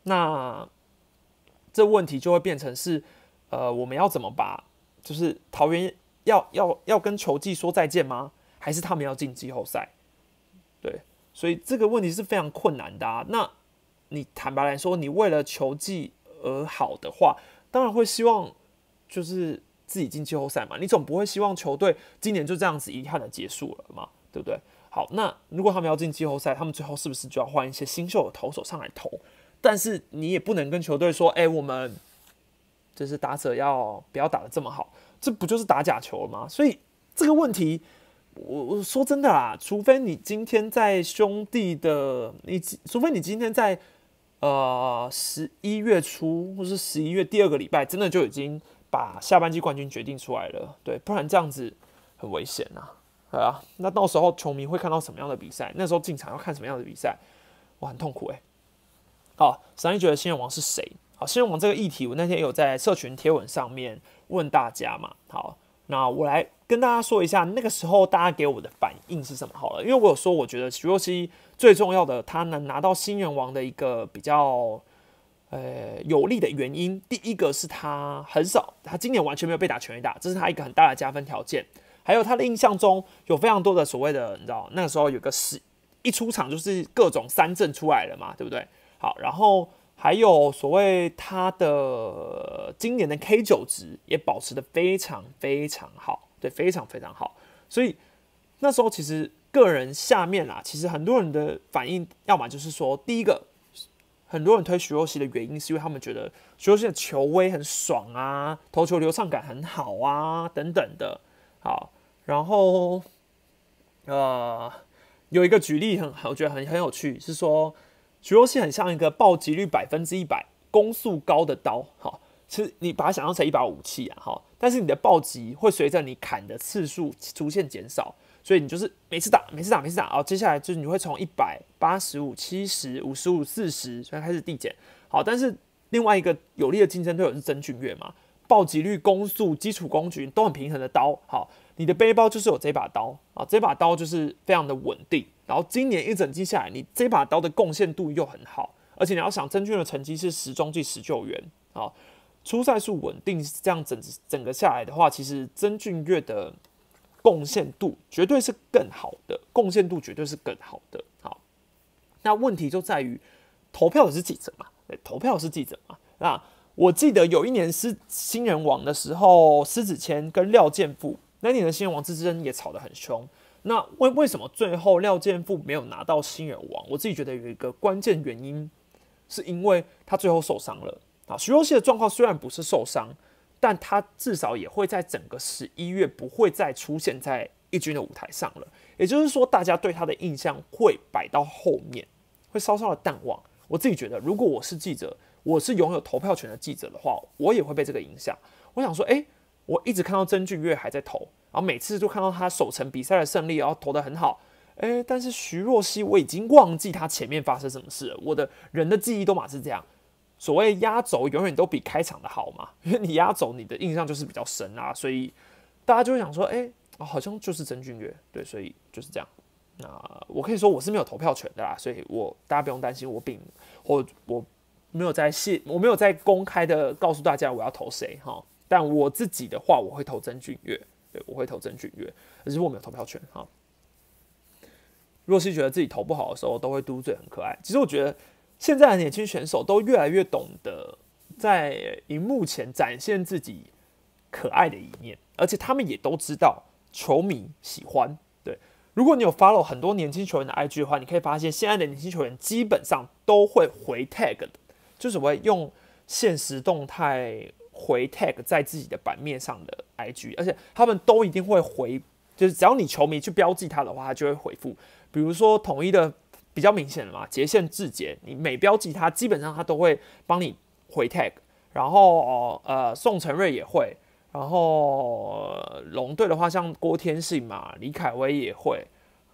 Speaker 1: 那这问题就会变成是，呃，我们要怎么把，就是桃园要要要跟球季说再见吗？还是他们要进季后赛？对，所以这个问题是非常困难的啊。那你坦白来说，你为了球季而好的话，当然会希望就是。自己进季后赛嘛，你总不会希望球队今年就这样子遗憾的结束了嘛，对不对？好，那如果他们要进季后赛，他们最后是不是就要换一些新秀的投手上来投？但是你也不能跟球队说，哎，我们就是打者要不要打的这么好？这不就是打假球了吗？所以这个问题，我我说真的啦，除非你今天在兄弟的，你除非你今天在呃十一月初或是十一月第二个礼拜，真的就已经。把下半季冠军决定出来了，对，不然这样子很危险呐。对啊，那到时候球迷会看到什么样的比赛？那时候进场要看什么样的比赛？我很痛苦诶。好，三一觉得新人王是谁？好，新人王这个议题，我那天有在社群贴文上面问大家嘛。好，那我来跟大家说一下，那个时候大家给我的反应是什么？好了，因为我有说，我觉得徐若曦最重要的，他能拿到新人王的一个比较呃有利的原因，第一个是他很少，他今年完全没有被打全垒打，这是他一个很大的加分条件。还有他的印象中有非常多的所谓的，你知道，那个时候有个十一出场就是各种三振出来了嘛，对不对？好，然后还有所谓他的今年的 K 九值也保持的非常非常好，对，非常非常好。所以那时候其实个人下面啦，其实很多人的反应，要么就是说，第一个，很多人推徐若曦的原因是因为他们觉得徐若曦的球威很爽啊，投球流畅感很好啊，等等的。好，然后呃，有一个举例很，我觉得很很有趣，是说。徐若曦很像一个暴击率百分之一百、攻速高的刀，好，其实你把它想象成一把武器啊，哈，但是你的暴击会随着你砍的次数逐渐减少，所以你就是每次打、每次打、每次打，哦，接下来就是你会从一百、八十五、七十五、十五、四十，所以开始递减，好，但是另外一个有力的竞争对手是曾俊岳嘛，暴击率、攻速、基础攻击都很平衡的刀，好，你的背包就是有这把刀啊，这把刀就是非常的稳定。然后今年一整季下来，你这把刀的贡献度又很好，而且你要想曾俊的成绩是十中计十救援啊，出赛数稳定，这样整整个下来的话，其实曾俊岳的贡献度绝对是更好的，贡献度绝对是更好的。好，那问题就在于投票的是记者嘛？对，投票是记者嘛？那我记得有一年是新人王的时候，施子谦跟廖健富那年的新人王之争也吵得很凶。那为为什么最后廖健富没有拿到新人王？我自己觉得有一个关键原因，是因为他最后受伤了啊。徐若曦的状况虽然不是受伤，但他至少也会在整个十一月不会再出现在一军的舞台上了。也就是说，大家对他的印象会摆到后面，会稍稍的淡忘。我自己觉得，如果我是记者，我是拥有投票权的记者的话，我也会被这个影响。我想说，诶，我一直看到曾俊岳还在投。然后每次就看到他守成比赛的胜利，然后投的很好，哎，但是徐若曦我已经忘记他前面发生什么事了。我的人的记忆都马是这样，所谓压轴永远都比开场的好嘛，因为你压轴你的印象就是比较深啊，所以大家就会想说，哎，好像就是曾俊岳，对，所以就是这样。那我可以说我是没有投票权的啦，所以我大家不用担心，我并或我没有在谢，我没有在公开的告诉大家我要投谁哈，但我自己的话，我会投曾俊岳。对，我会投曾俊岳，可是我没有投票权哈。若曦觉得自己投不好的时候，都会嘟嘴，很可爱。其实我觉得现在的年轻选手都越来越懂得在荧幕前展现自己可爱的一面，而且他们也都知道球迷喜欢。对，如果你有 follow 很多年轻球员的 IG 的话，你可以发现现在的年轻球员基本上都会回 tag 的，就是会用现实动态。回 tag 在自己的版面上的 IG，而且他们都一定会回，就是只要你球迷去标记他的话，他就会回复。比如说统一的比较明显的嘛，捷线智捷，你每标记他，基本上他都会帮你回 tag。然后呃，宋承瑞也会，然后龙队的话，像郭天信嘛，李凯威也会。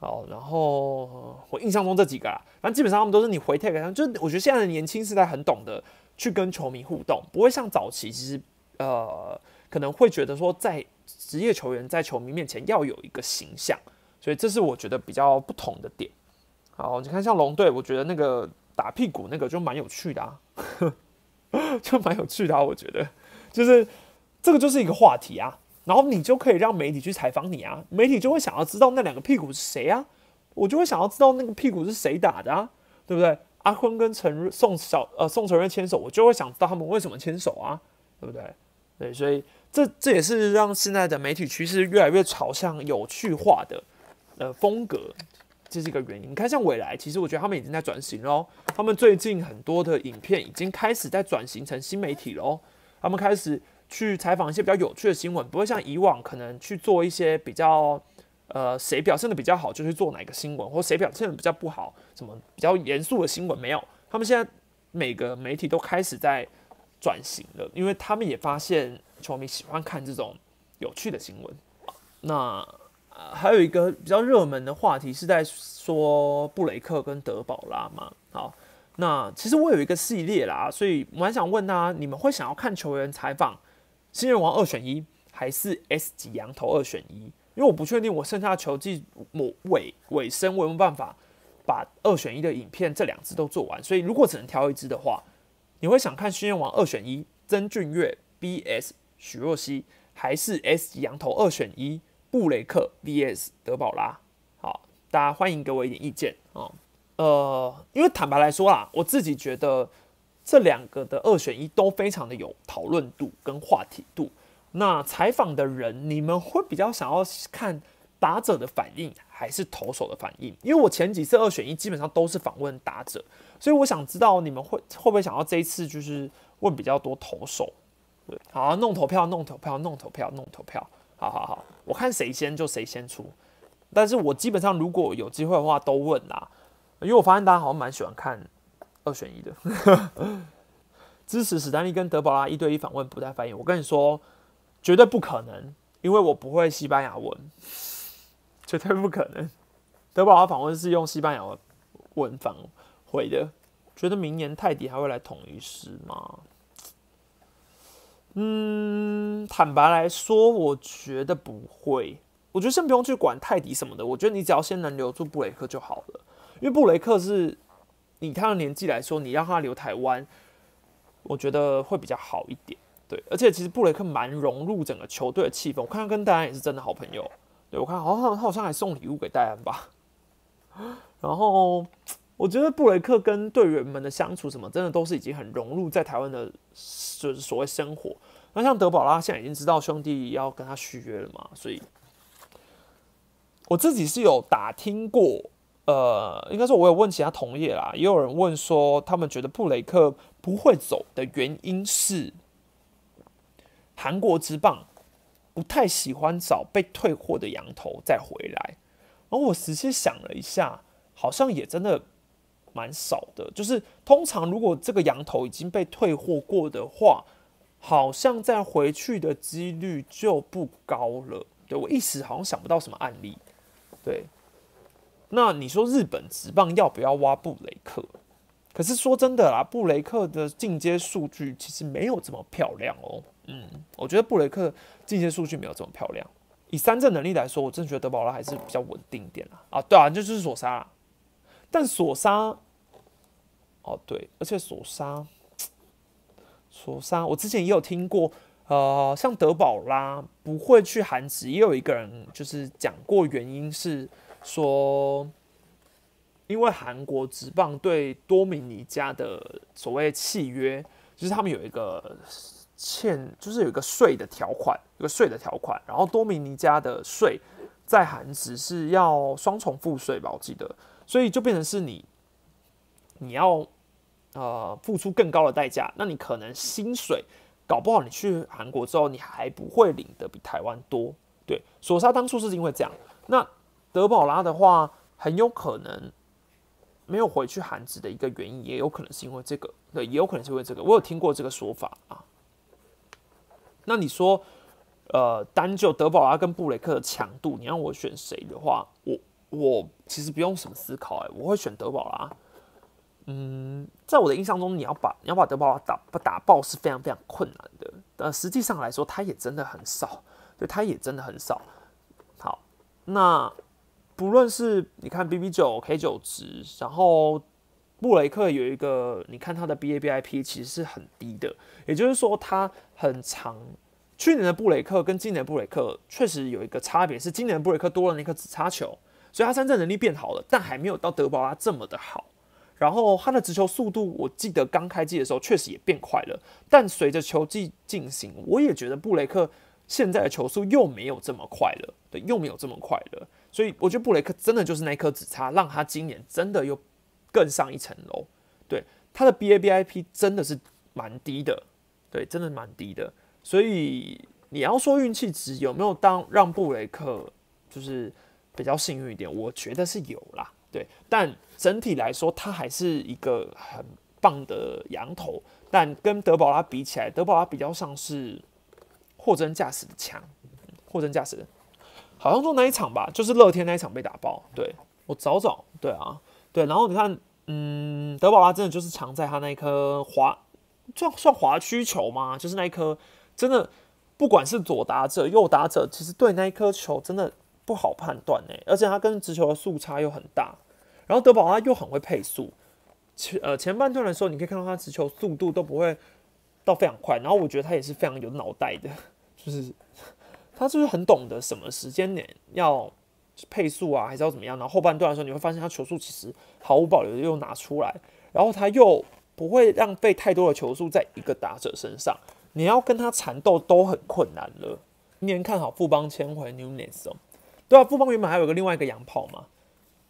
Speaker 1: 哦，然后我印象中这几个啦，反正基本上他们都是你回 tag，就我觉得现在的年轻时代很懂得。去跟球迷互动，不会像早期，其实呃可能会觉得说，在职业球员在球迷面前要有一个形象，所以这是我觉得比较不同的点。好，你看像龙队，我觉得那个打屁股那个就蛮有趣的啊，就蛮有趣的啊，我觉得就是这个就是一个话题啊，然后你就可以让媒体去采访你啊，媒体就会想要知道那两个屁股是谁啊，我就会想要知道那个屁股是谁打的啊，对不对？阿坤跟陈瑞宋小呃宋承瑞牵手，我就会想知道他们为什么牵手啊，对不对？对，所以这这也是让现在的媒体趋势越来越朝向有趣化的呃风格，这是一个原因。你看，像未来，其实我觉得他们已经在转型喽。他们最近很多的影片已经开始在转型成新媒体喽。他们开始去采访一些比较有趣的新闻，不会像以往可能去做一些比较。呃，谁表现的比较好，就去做哪个新闻，或谁表现的比较不好，什么比较严肃的新闻没有？他们现在每个媒体都开始在转型了，因为他们也发现球迷喜欢看这种有趣的新闻。那还有一个比较热门的话题是在说布雷克跟德保拉嘛。好，那其实我有一个系列啦，所以我还想问他，你们会想要看球员采访新人王二选一，还是 S 级羊头二选一？因为我不确定我剩下的球季末尾尾声，我有没有办法把二选一的影片这两支都做完。所以如果只能挑一支的话，你会想看新人王二选一，曾俊岳 VS 许若曦，还是 S 级羊头二选一？布雷克 VS 德保拉，好，大家欢迎给我一点意见啊。呃，因为坦白来说啦，我自己觉得这两个的二选一都非常的有讨论度跟话题度。那采访的人，你们会比较想要看打者的反应，还是投手的反应？因为我前几次二选一基本上都是访问打者，所以我想知道你们会会不会想要这一次就是问比较多投手？对，好，弄投票，弄投票，弄投票，弄投票。好好好，我看谁先就谁先出，但是我基本上如果有机会的话都问啦，因为我发现大家好像蛮喜欢看二选一的，支持史丹利跟德保拉一对一访问不带翻译，我跟你说绝对不可能，因为我不会西班牙文，绝对不可能。德保拉访问是用西班牙文访回的，觉得明年泰迪还会来统一师吗？嗯，坦白来说，我觉得不会。我觉得先不用去管泰迪什么的，我觉得你只要先能留住布雷克就好了。因为布雷克是以他的年纪来说，你让他留台湾，我觉得会比较好一点。对，而且其实布雷克蛮融入整个球队的气氛。我看他跟戴安也是真的好朋友。对我看好像他好像还送礼物给戴安吧。然后我觉得布雷克跟队员们的相处什么，真的都是已经很融入在台湾的。就是所谓生活，那像德宝拉现在已经知道兄弟要跟他续约了嘛，所以我自己是有打听过，呃，应该说我有问其他同业啦，也有人问说他们觉得布雷克不会走的原因是韩国之棒不太喜欢找被退货的羊头再回来，然后我仔细想了一下，好像也真的。蛮少的，就是通常如果这个羊头已经被退货过的话，好像再回去的几率就不高了。对我一时好像想不到什么案例。对，那你说日本职棒要不要挖布雷克？可是说真的啦，布雷克的进阶数据其实没有这么漂亮哦。嗯，我觉得布雷克进阶数据没有这么漂亮。以三振能力来说，我真觉得德保拉还是比较稳定一点啦。啊，对啊，就是索杀。但索杀，哦对，而且索沙，索沙，我之前也有听过，呃，像德保拉不会去韩职，也有一个人就是讲过，原因是说，因为韩国职棒对多米尼加的所谓契约，就是他们有一个欠，就是有一个税的条款，有个税的条款，然后多米尼加的税在韩职是要双重付税吧，我记得。所以就变成是你，你要呃付出更高的代价，那你可能薪水搞不好你去韩国之后，你还不会领的比台湾多。对，索沙当初是因为这样，那德保拉的话，很有可能没有回去韩职的一个原因，也有可能是因为这个，对，也有可能是因为这个，我有听过这个说法啊。那你说，呃，单就德保拉跟布雷克的强度，你让我选谁的话，我。我其实不用什么思考，哎，我会选德保拉。嗯，在我的印象中，你要把你要把德保拉打不打爆是非常非常困难的。但实际上来说，他也真的很少，对，他也真的很少。好，那不论是你看 B B 九 K 九值，然后布雷克有一个，你看他的 B A B I P 其实是很低的，也就是说他很长。去年的布雷克跟今年的布雷克确实有一个差别，是今年布雷克多了那颗紫叉球。所以他三振能力变好了，但还没有到德保拉这么的好。然后他的直球速度，我记得刚开机的时候确实也变快了。但随着球季进行，我也觉得布雷克现在的球速又没有这么快了，对，又没有这么快了。所以我觉得布雷克真的就是那颗子叉，让他今年真的又更上一层楼。对，他的 BABIP 真的是蛮低的，对，真的蛮低的。所以你要说运气值有没有当让布雷克就是。比较幸运一点，我觉得是有啦，对。但整体来说，他还是一个很棒的羊头。但跟德保拉比起来，德保拉比较像是货真价实的强，货真价实。好像就那一场吧，就是乐天那一场被打爆。对我早早对啊，对，然后你看，嗯，德保拉真的就是强在他那一颗滑，算算滑曲球吗？就是那一颗真的，不管是左打者、右打者，其实对那一颗球真的不好判断哎，而且他跟直球的速差又很大，然后德保拉又很会配速，前呃前半段的时候，你可以看到他直球速度都不会到非常快，然后我觉得他也是非常有脑袋的，就是。他就是很懂得什么时间点要配速啊，还是要怎么样？然后后半段的时候，你会发现他球速其实毫无保留的又拿出来，然后他又不会浪费太多的球速在一个打者身上，你要跟他缠斗都很困难了。今年看好富邦签回 Newnes 哦，对啊，富邦原本还有个另外一个洋炮嘛，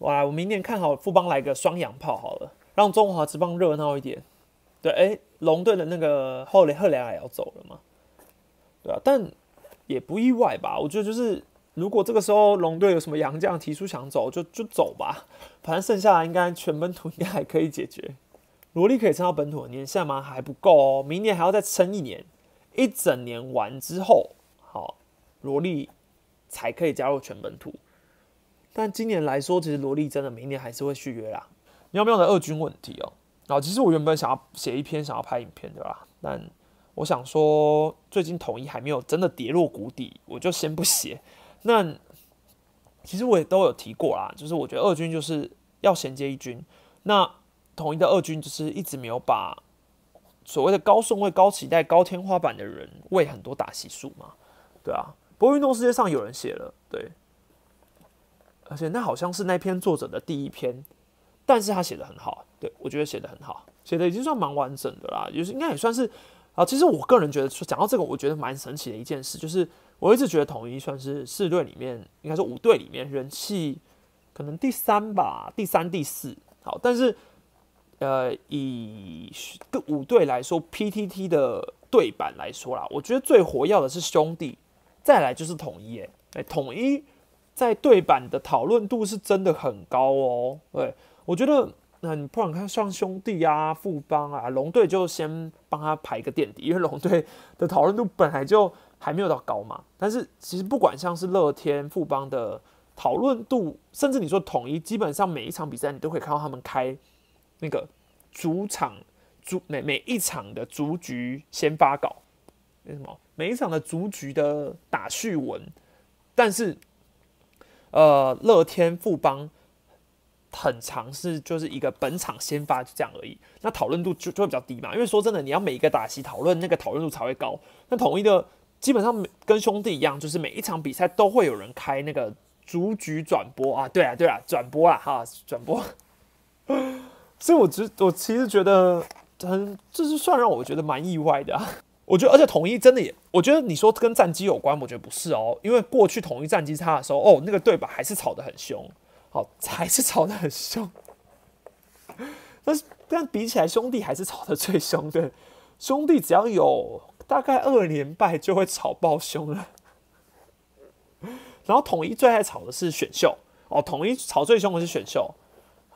Speaker 1: 哇，我明年看好富邦来个双洋炮好了，让中华之邦热闹一点。对，哎，龙队的那个后雷赫雷亚也要走了嘛，对啊，但。也不意外吧，我觉得就是，如果这个时候龙队有什么洋将提出想走，就就走吧，反正剩下应该全本土应该还可以解决。罗莉可以撑到本土年限吗？还不够哦，明年还要再撑一年，一整年完之后，好，罗莉才可以加入全本土。但今年来说，其实罗莉真的明年还是会续约啦。喵喵的二军问题哦，然后其实我原本想要写一篇，想要拍影片的啦？但我想说，最近统一还没有真的跌落谷底，我就先不写。那其实我也都有提过啦，就是我觉得二军就是要衔接一军。那统一的二军就是一直没有把所谓的高顺位、高期待、高天花板的人喂很多打席数嘛？对啊。不过运动世界上有人写了，对，而且那好像是那篇作者的第一篇，但是他写的很好，对我觉得写的很好，写的已经算蛮完整的啦，就是应该也算是。啊，其实我个人觉得说讲到这个，我觉得蛮神奇的一件事，就是我一直觉得统一算是四队里面，应该说五队里面人气可能第三吧，第三、第四。好，但是呃，以五队来说，PTT 的对版来说啦，我觉得最活跃的是兄弟，再来就是统一。哎，统一在对版的讨论度是真的很高哦。对，我觉得。那你不管看像兄弟啊、富邦啊、龙队，就先帮他排个垫底，因为龙队的讨论度本来就还没有到高嘛。但是其实不管像是乐天、富邦的讨论度，甚至你说统一，基本上每一场比赛你都可以看到他们开那个主场主每每一场的主局先发稿，为什么？每一场的主局的打序文，但是呃，乐天、富邦。很长是就是一个本场先发就这样而已，那讨论度就就会比较低嘛。因为说真的，你要每一个打席讨论，那个讨论度才会高。那统一的基本上跟兄弟一样，就是每一场比赛都会有人开那个逐局转播啊。对啊，对啊，转播啊，哈，转播。所以，我只我其实觉得很，这是算让我觉得蛮意外的。我觉得，而且统一真的也，我觉得你说跟战机有关，我觉得不是哦。因为过去统一战机差的时候，哦，那个对吧，还是吵得很凶。好，还是吵得很凶，但是但比起来，兄弟还是吵得最凶的。兄弟只要有大概二连败，就会吵爆凶了。然后统一最爱吵的是选秀哦，统一吵最凶的是选秀。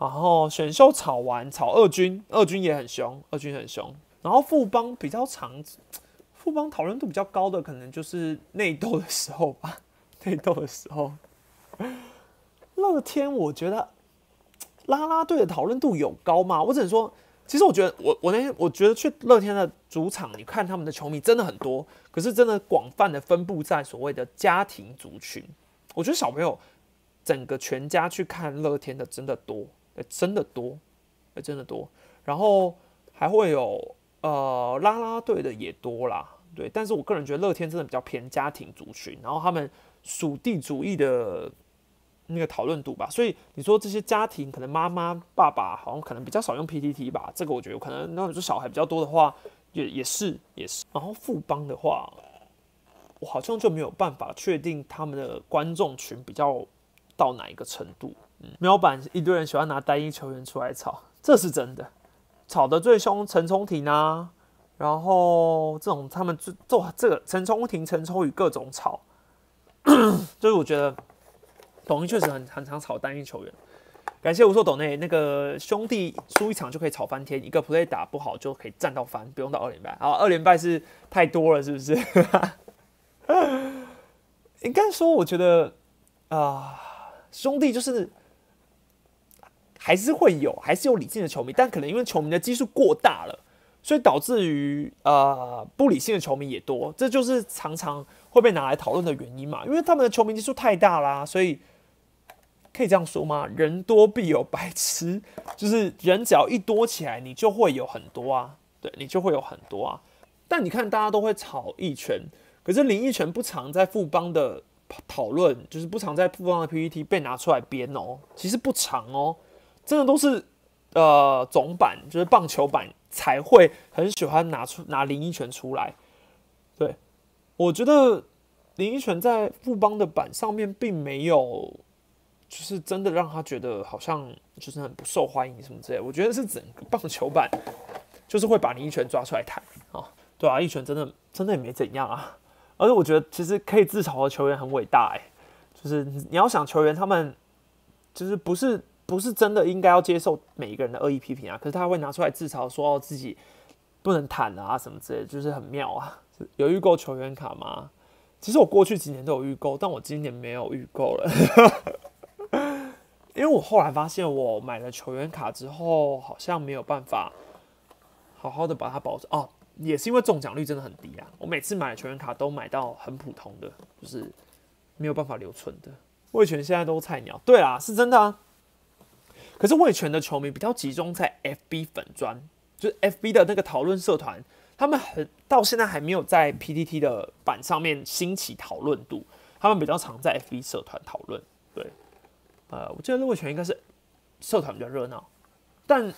Speaker 1: 然后选秀吵完，吵二军，二军也很凶，二军很凶。然后富邦比较长，富邦讨论度比较高的，可能就是内斗的时候吧，内斗的时候。乐天，我觉得拉拉队的讨论度有高吗？我只能说，其实我觉得，我我那天我觉得去乐天的主场，你看他们的球迷真的很多，可是真的广泛的分布在所谓的家庭族群。我觉得小朋友整个全家去看乐天的真的多，真的多，真的多。然后还会有呃拉拉队的也多啦，对。但是我个人觉得乐天真的比较偏家庭族群，然后他们属地主义的。那个讨论度吧，所以你说这些家庭可能妈妈爸爸好像可能比较少用 PTT 吧，这个我觉得可能那你说小孩比较多的话，也也是也是。然后富邦的话，我好像就没有办法确定他们的观众群比较到哪一个程度。嗯，喵版一堆人喜欢拿单一球员出来吵，这是真的，吵得最凶陈冲庭啊，然后这种他们做这个陈冲庭、陈冲宇各种吵，就是我觉得。董一确实很很常炒单一球员，感谢无数董内那个兄弟输一场就可以吵翻天，一个 play 打不好就可以战到翻，不用到二连败。好，二连败是太多了，是不是？应该说，我觉得啊，兄弟就是还是会有，还是有理性的球迷，但可能因为球迷的基数过大了，所以导致于呃不理性的球迷也多，这就是常常会被拿来讨论的原因嘛。因为他们的球迷基数太大啦，所以可以这样说吗？人多必有白痴，就是人只要一多起来，你就会有很多啊，对你就会有很多啊。但你看，大家都会炒一拳，可是林一拳不常在富邦的讨论，就是不常在富邦的 PPT 被拿出来编哦。其实不长哦，真的都是呃总版，就是棒球版才会很喜欢拿出拿林一拳出来。对，我觉得林一拳在富邦的版上面并没有，就是真的让他觉得好像就是很不受欢迎什么之类。我觉得是整个棒球版就是会把林一拳抓出来谈啊。对啊，一拳真的真的也没怎样啊，而且我觉得其实可以自嘲的球员很伟大哎，就是你要想球员他们就是不是不是真的应该要接受每一个人的恶意批评啊，可是他会拿出来自嘲，说自己不能坦啊什么之类，就是很妙啊。有预购球员卡吗？其实我过去几年都有预购，但我今年没有预购了，因为我后来发现我买了球员卡之后，好像没有办法好好的把它保存哦。也是因为中奖率真的很低啊！我每次买球员卡都买到很普通的，就是没有办法留存的。魏权现在都菜鸟，对啊，是真的啊。可是魏全的球迷比较集中在 FB 粉砖，就是 FB 的那个讨论社团，他们很到现在还没有在 PTT 的版上面兴起讨论度，他们比较常在 FB 社团讨论。对，呃，我记得魏全应该是社团比较热闹，但。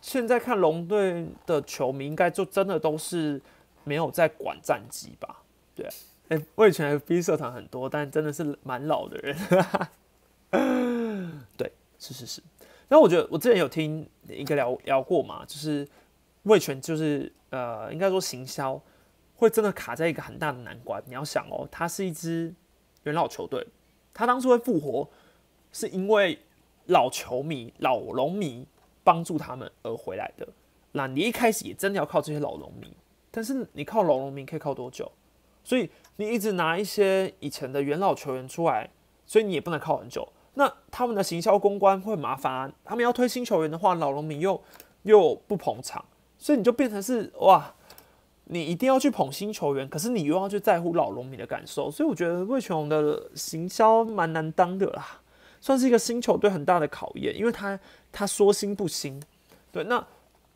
Speaker 1: 现在看龙队的球迷，应该就真的都是没有在管战绩吧？对，哎，我以前 FB 社团很多，但真的是蛮老的人。对，是是是。然后我觉得我之前有听一个聊聊过嘛，就是魏权就是呃，应该说行销会真的卡在一个很大的难关。你要想哦，它是一支元老球队，他当初会复活，是因为老球迷、老龙迷。帮助他们而回来的，那你一开始也真的要靠这些老农民，但是你靠老农民可以靠多久？所以你一直拿一些以前的元老球员出来，所以你也不能靠很久。那他们的行销公关会麻烦，他们要推新球员的话，老农民又又不捧场，所以你就变成是哇，你一定要去捧新球员，可是你又要去在乎老农民的感受，所以我觉得魏全龙的行销蛮难当的啦。算是一个新球队很大的考验，因为他他说新不新，对。那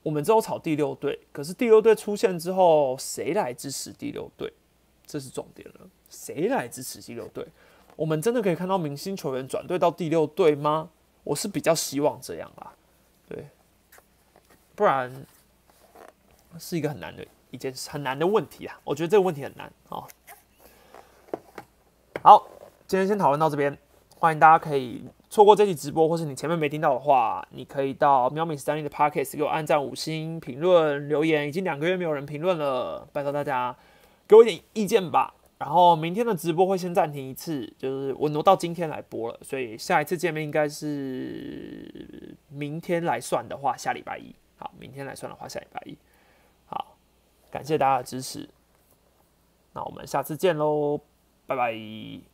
Speaker 1: 我们之后炒第六队，可是第六队出现之后，谁来支持第六队？这是重点了，谁来支持第六队？我们真的可以看到明星球员转队到第六队吗？我是比较希望这样啦，对。不然是一个很难的一件事，很难的问题啊。我觉得这个问题很难啊。好，今天先讨论到这边。欢迎大家可以错过这期直播，或是你前面没听到的话，你可以到喵咪 Stanley 的 Podcast 给我按赞五星评论留言。已经两个月没有人评论了，拜托大家给我一点意见吧。然后明天的直播会先暂停一次，就是我挪到今天来播了，所以下一次见面应该是明天来算的话，下礼拜一。好，明天来算的话，下礼拜一。好，感谢大家的支持，那我们下次见喽，拜拜。